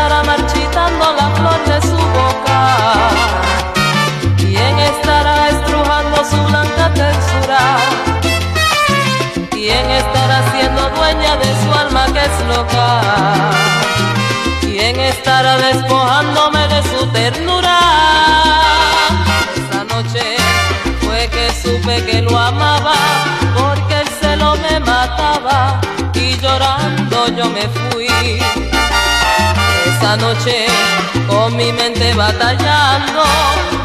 estará marchitando la flor de su boca? ¿Quién estará estrujando su blanca textura? ¿Quién estará siendo dueña de su alma que es loca? ¿Quién estará despojándome de su ternura? Esa noche fue que supe que lo amaba, porque el celo me mataba y llorando yo me fui la noche con mi mente batallando,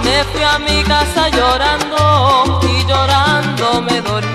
me fui a mi casa llorando y llorando me dormí.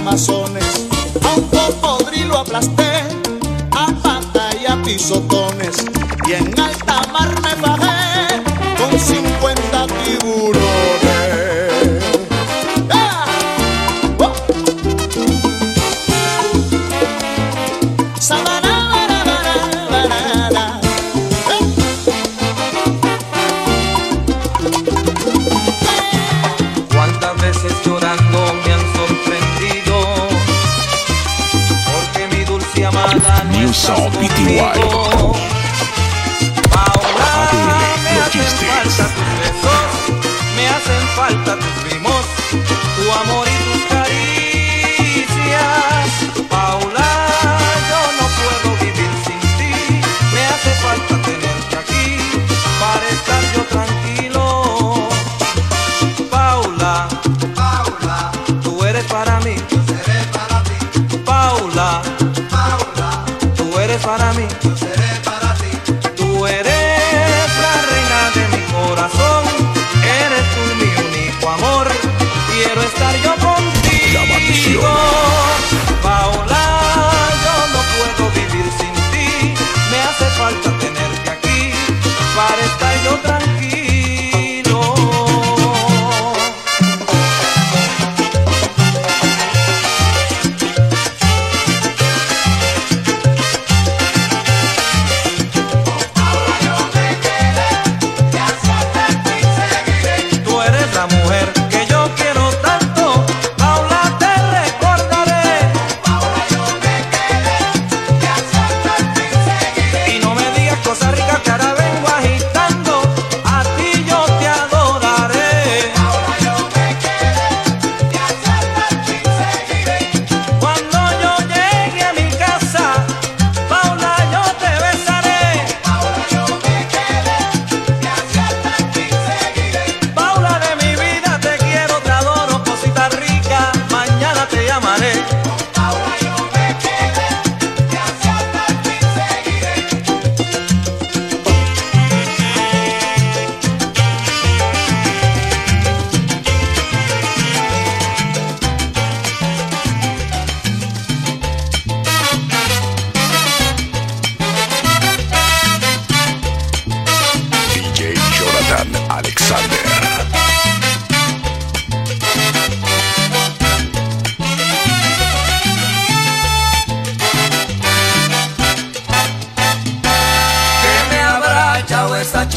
amazones, a un cocodrilo aplasté, a pata y a pisotones, y en alta mar me bajé. Sound BTY.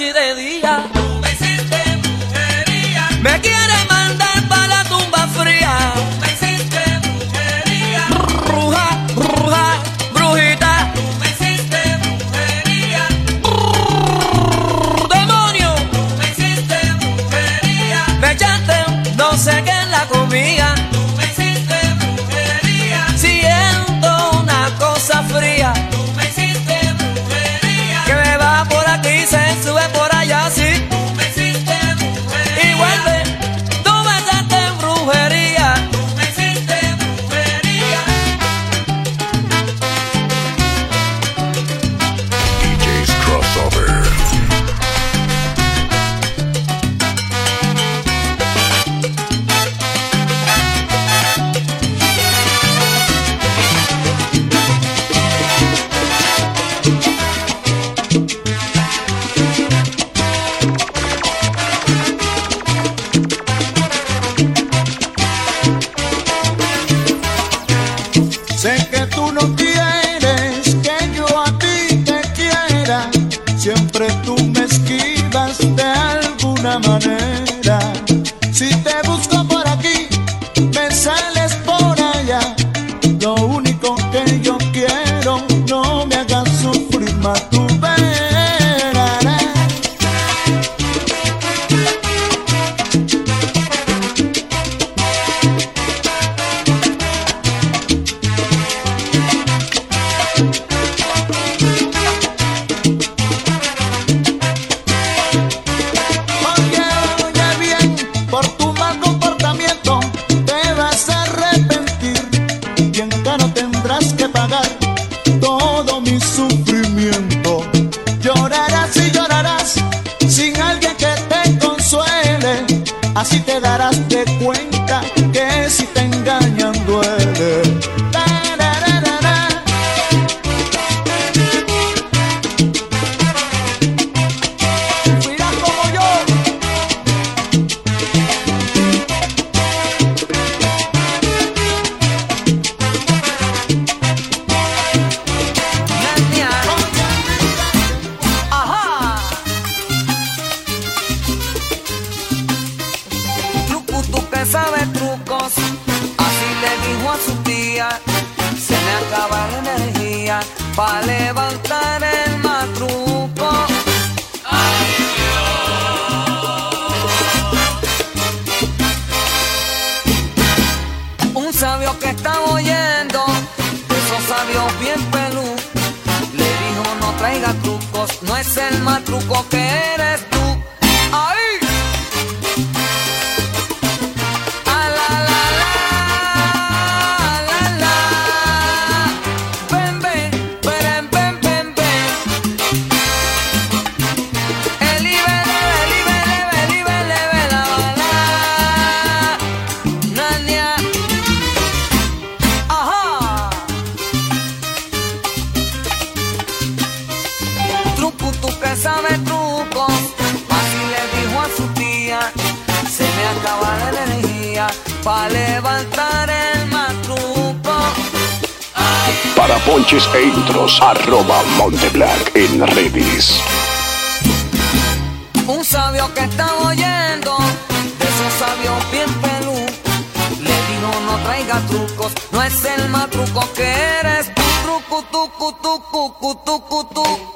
noche y de me hiciste brujería. Me mandar. así te darás de cuenta. pa' levantar el matruco. Para ponches e intros, arroba Monteblanc en redes. Un sabio que está oyendo, de esos sabios bien pelú, le dijo no traiga trucos, no es el matruco que eres, tu truco, tu, tu, tu.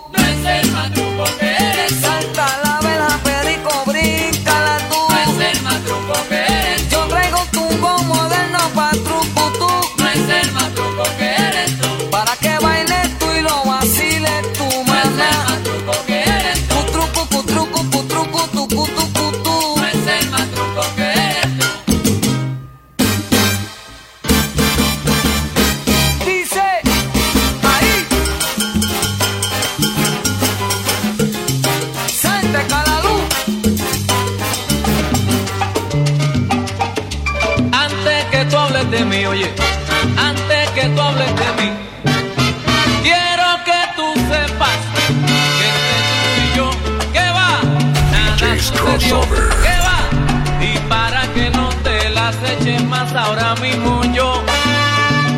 las eches más ahora mismo yo.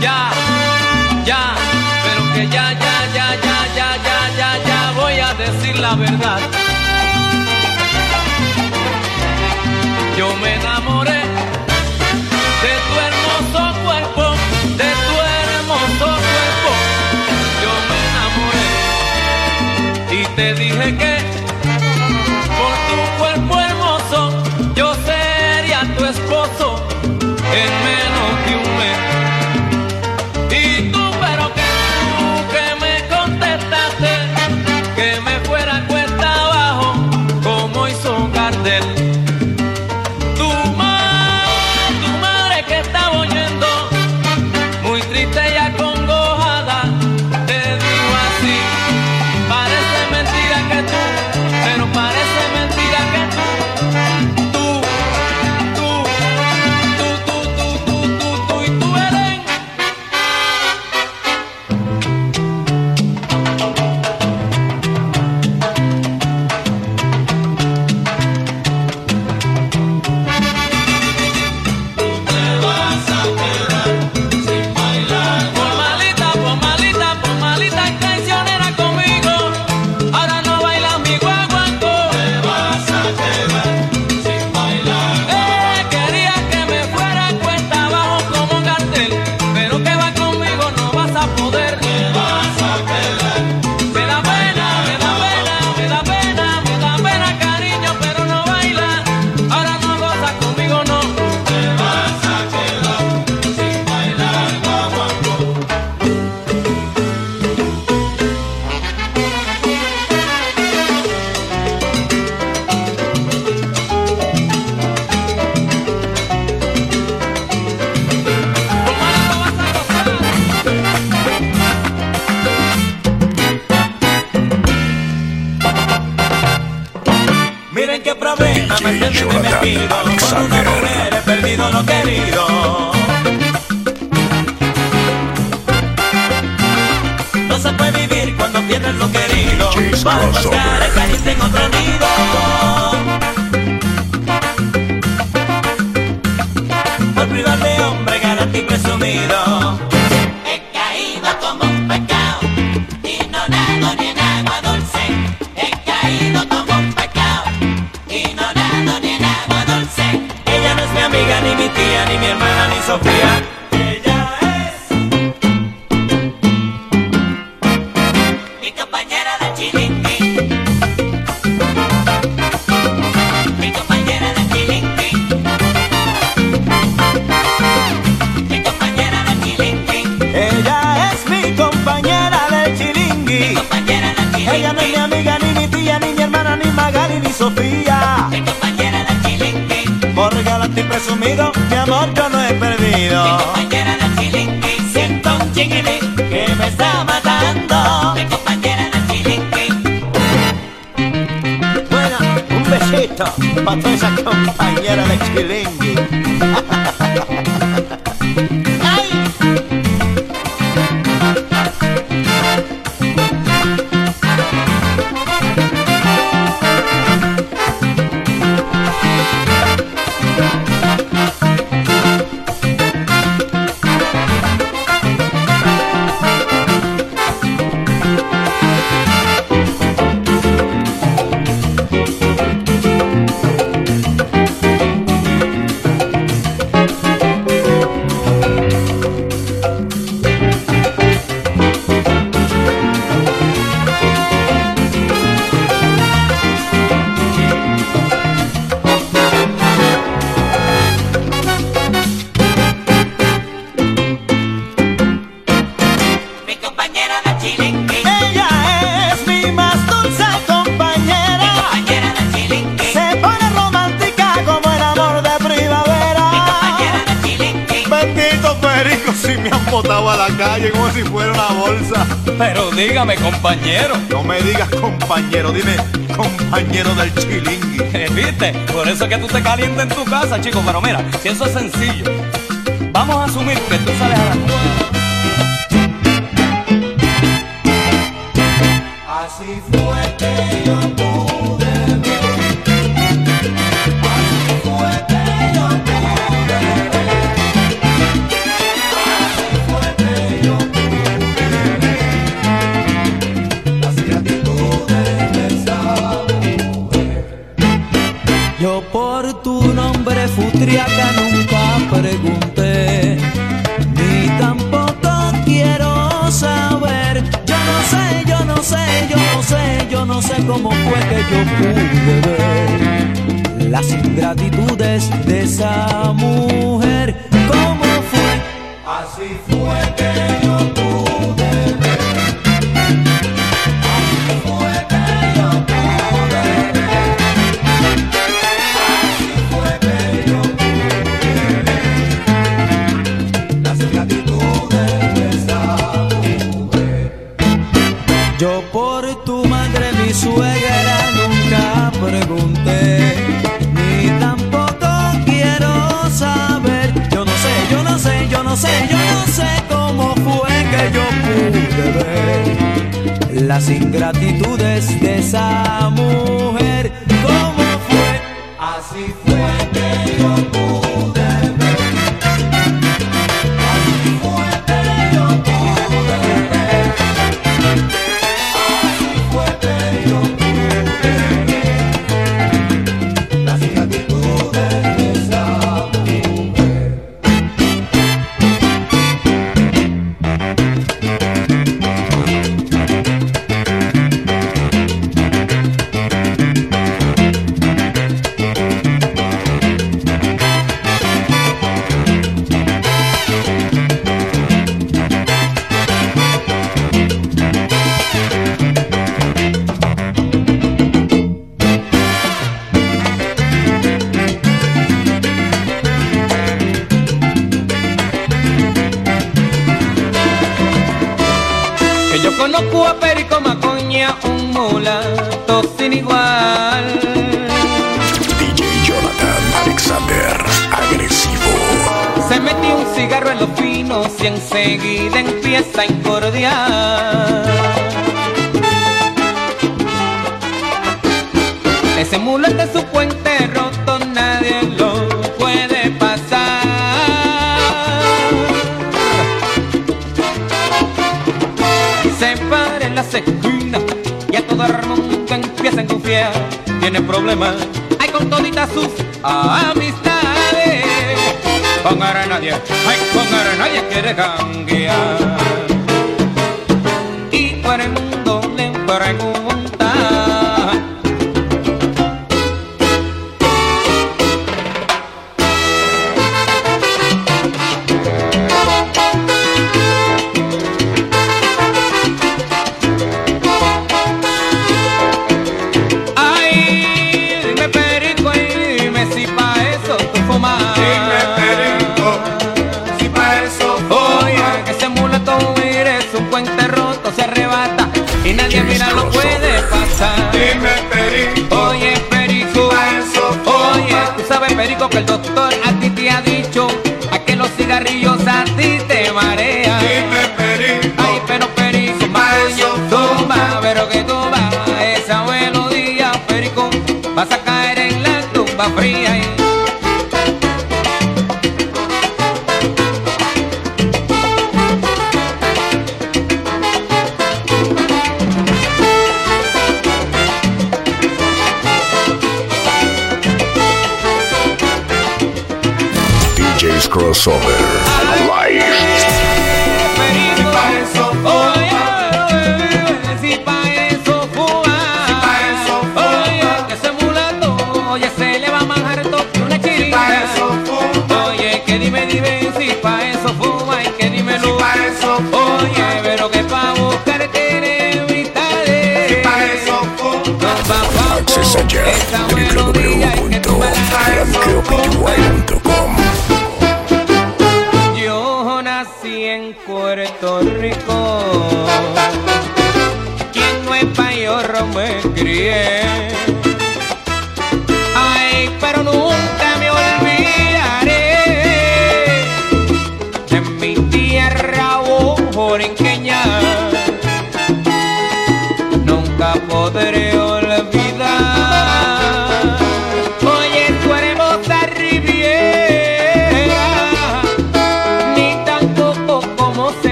Ya, ya, pero que ya, ya, ya, ya, ya, ya, ya, ya voy a decir la verdad. compañero, dime, compañero del chilingue. Eh, ¿Viste? Por eso es que tú te calientas en tu casa, chico. Pero mira, si eso es sencillo, vamos a asumir que tú sales a las cómo fue que yo pude ver las ingratitudes de esa mujer. las ingratitudes de esa mujer. pero que pa' buscarte evitaré. Si pa' eso punto, Accesa ya www.blanqueopty.com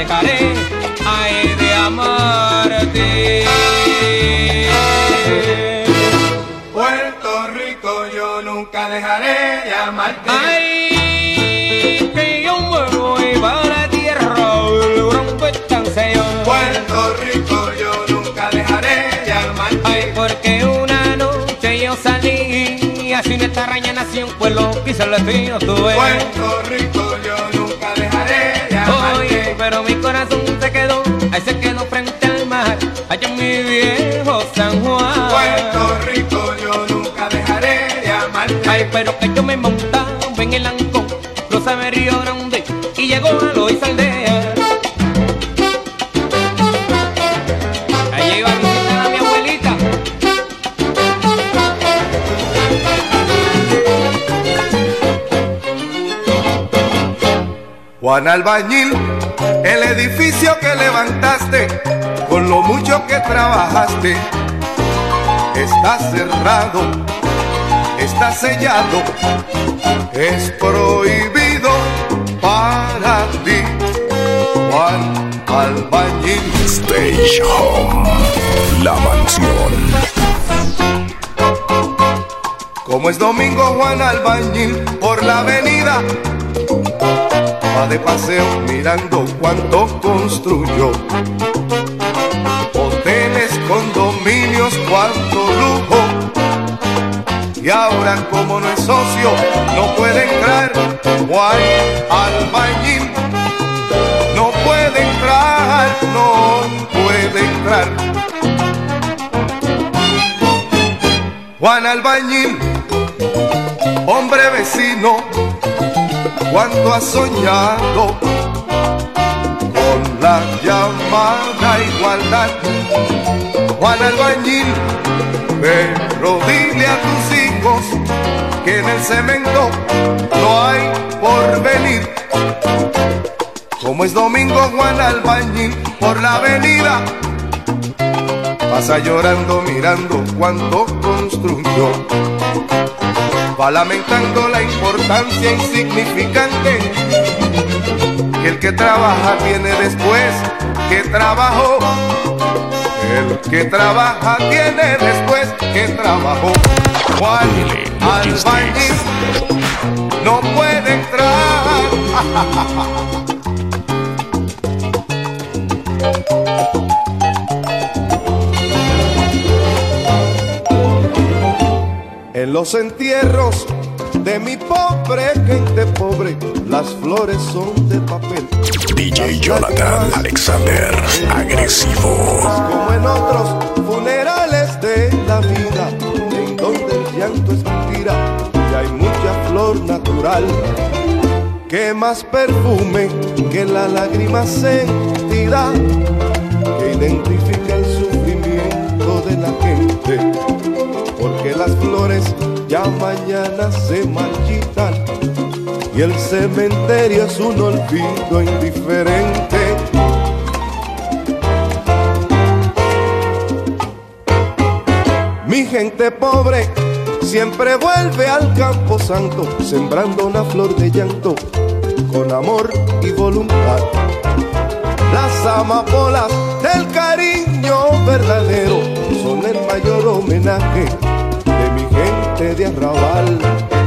dejaré. Ay, de amarte. Puerto Rico, yo nunca dejaré de amarte. Ay, que yo me voy para tierra gran pestanceyo. Puerto Rico, yo nunca dejaré de amarte. Ay, porque una noche yo salí así en esta raña nació un pueblo quizá el destino tuve. Puerto Rico, pero mi corazón se quedó, ahí se quedó frente al mar, allá en mi viejo San Juan. Puerto Rico, yo nunca dejaré de amarte. Ay, pero que yo me montaba en el ancón, cruzaba el río grande y llegó a Loíza aldea. Allí iba a visitar a mi abuelita. Juan Albañil, el edificio que levantaste, con lo mucho que trabajaste, está cerrado, está sellado, es prohibido para ti. Juan Albañil. Stage Home. La mansión. Como es domingo Juan Albañil por la avenida De paseo mirando cuánto construyó. Hoteles, condominios, cuánto lujo. Y ahora como no es socio no puede entrar. Juan Albañil. No puede entrar, no puede entrar. Juan Albañil hombre vecino, cuánto has soñado con la llamada igualdad. Juan Albañil, pero dile a tus hijos que en el cemento no hay por venir. Como es domingo Juan Albañil por la avenida, pasa llorando mirando cuánto construyó va lamentando la importancia insignificante que el que trabaja tiene después que trabajó. El que trabaja tiene después que trabajó. Juan Albañil no puede entrar. En los entierros de mi pobre gente pobre, las flores son de papel. DJ Jonathan Alexander. Agresivo. Como en otros funerales de la vida, en donde el llanto es mentira y hay mucha flor natural. Que más perfume que la lágrima sentida que identifica ya mañana se marchitan y el cementerio es un olvido indiferente. Mi gente pobre siempre vuelve al campo santo, sembrando una flor de llanto con amor y voluntad. Las amapolas del cariño verdadero son el mayor homenaje gente de arrabal.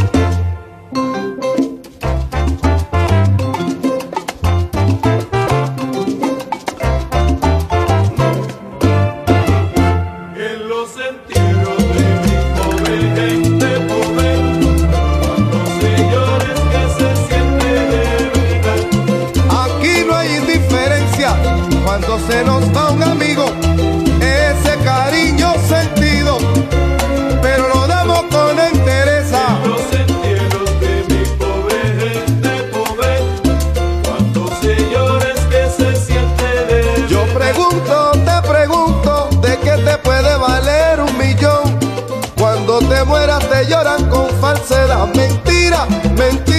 Mentira,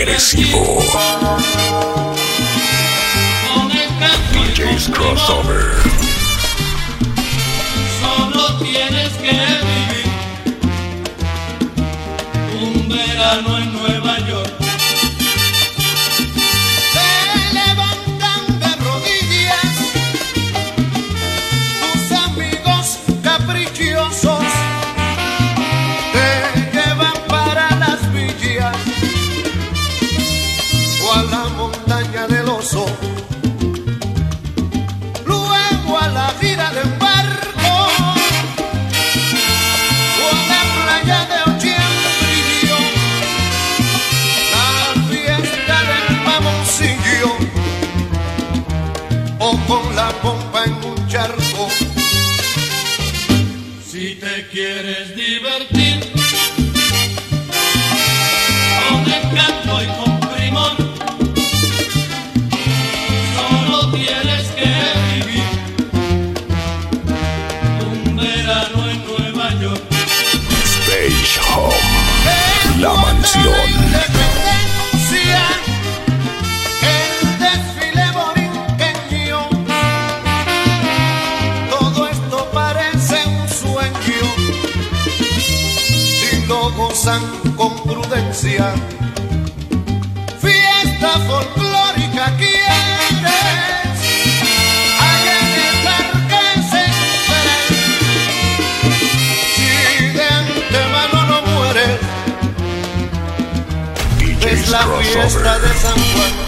agresivo. DJ's Crossover. Gozan con prudencia, fiesta folclórica quieres. Allá en el parque central, si de antemano no mueres, es la fiesta de San Juan.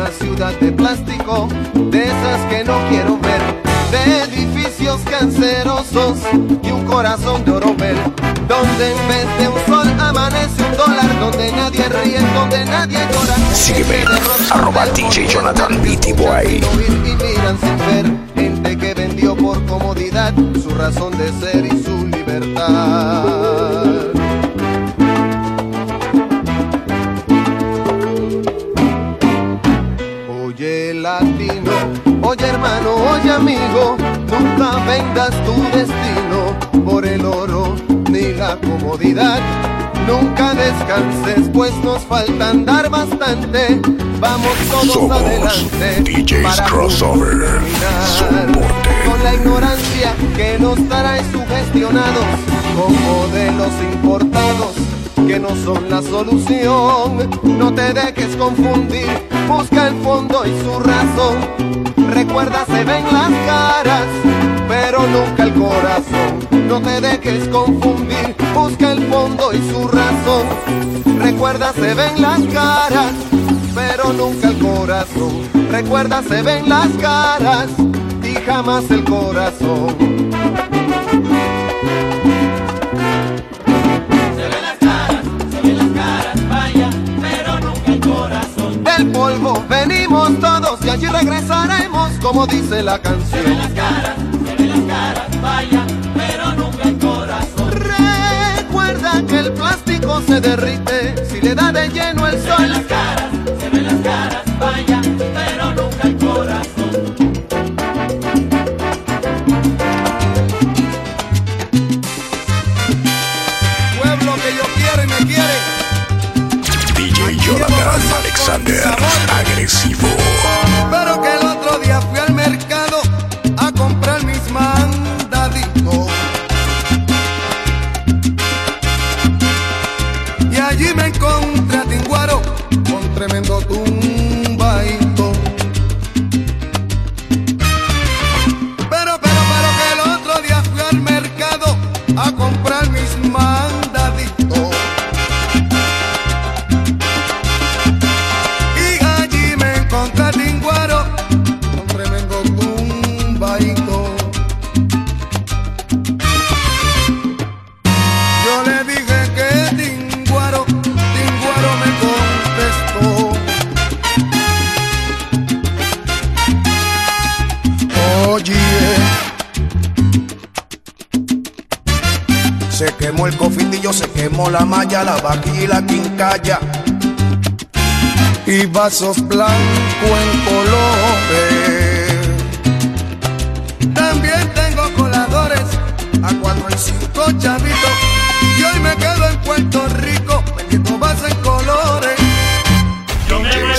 Una ciudad de plástico, de esas que no quiero ver, de edificios cancerosos y un corazón de oromel, donde en vez de un sol amanece un dólar donde nadie ríe, donde nadie llora. Sígueme, arroba DJ Jonathan Beatty Boy. y miran sin ver gente que vendió por comodidad su razón de ser y su libertad. Comodidad. Nunca descanses, pues nos falta andar bastante. Vamos todos Somos adelante. DJs para Crossover. Con la ignorancia que nos trae sugestionados con modelos importados que no son la solución. No te dejes confundir, busca el fondo y su razón. Recuerda, se ven las caras, pero nunca el corazón. No te dejes confundir, busca el fondo y su razón. Recuerda, se ven las caras, pero nunca el corazón. Recuerda, se ven las caras y jamás el corazón. Se ven las caras, se ven las caras, vaya, pero nunca el corazón. Del polvo venimos todos y allí regresaremos, como dice la Se canción. ven las caras, se ven las caras, vaya, se derrite si le da de lleno el sol. caras, se ven vasos blancos en colores. También tengo coladores a cuatro y cinco chavitos. Y hoy me quedo en Puerto Rico vendiendo vasos en colores. Yo me voy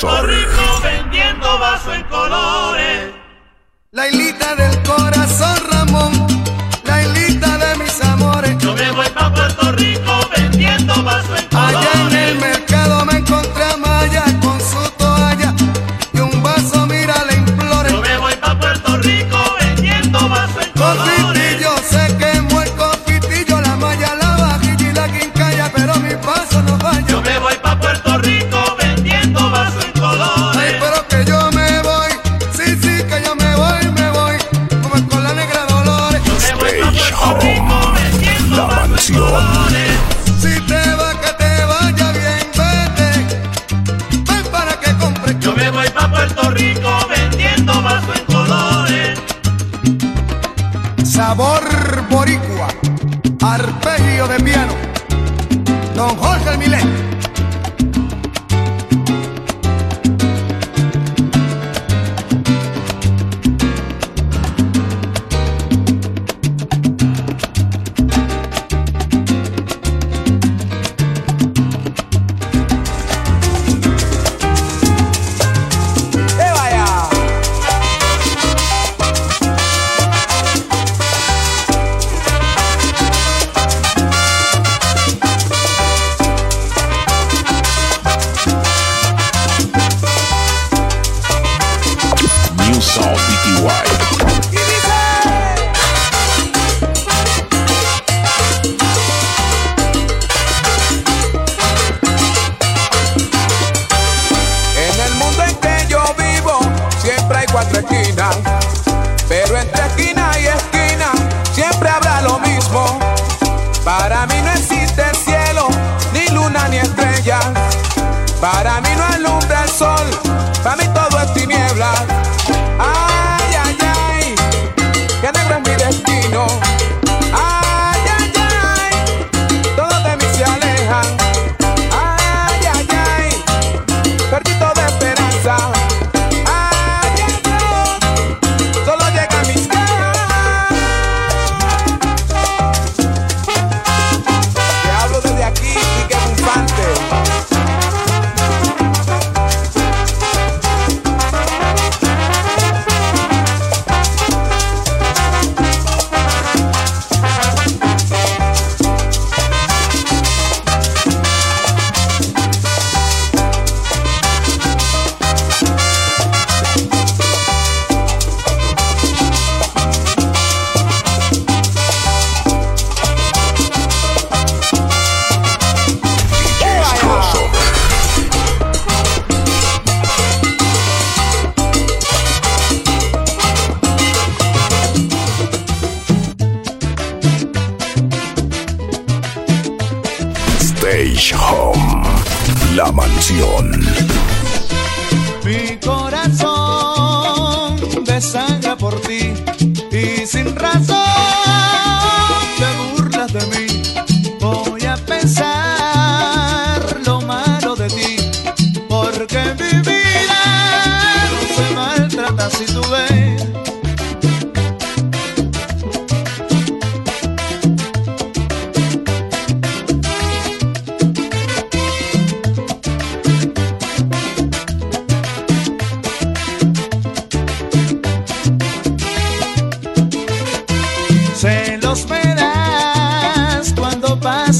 Puerto. Rico vendiendo vasos en colores. La hilita del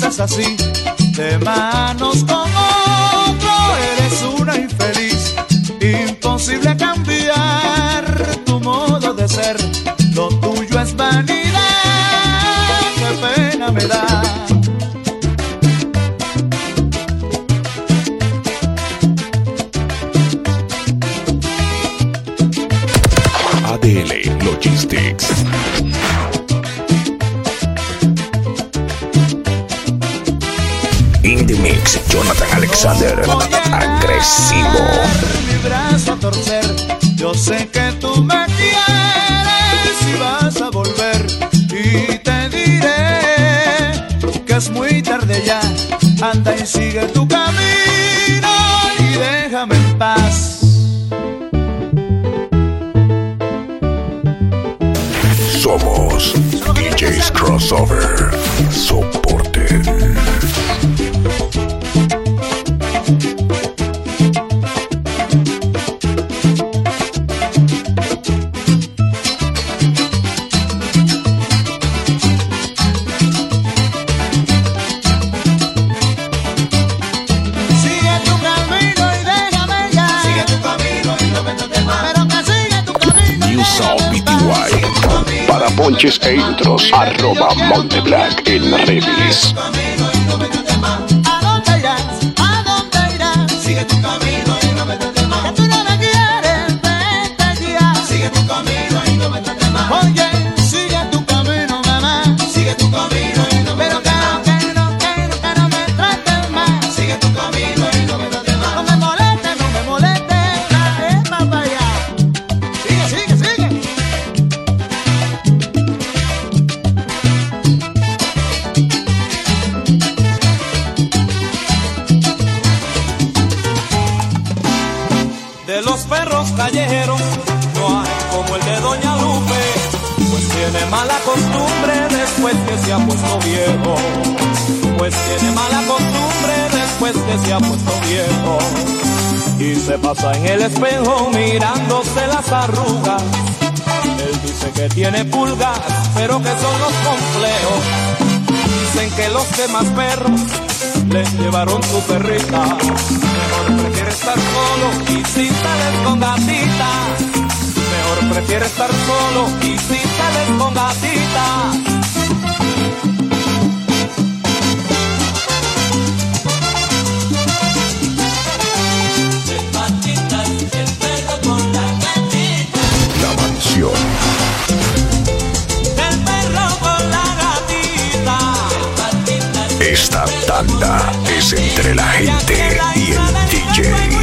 cosas así, de manos como agresivo. Mi brazo a torcer, yo sé que tú me quieres y vas a volver y te diré que es muy tarde ya. Anda y sigue tu camino y déjame en paz. Somos DJs Crossover. ponches e intros. Arroba Monteblanc en redes. Pasa en el espejo mirándose las arrugas. Él dice que tiene pulgas, pero que son los complejos. Dicen que los demás perros le llevaron su perrita. Mejor prefiere estar solo y si sales con gatita. Mejor prefiere estar solo y si sales con gatita. Entre la gente y el DJ.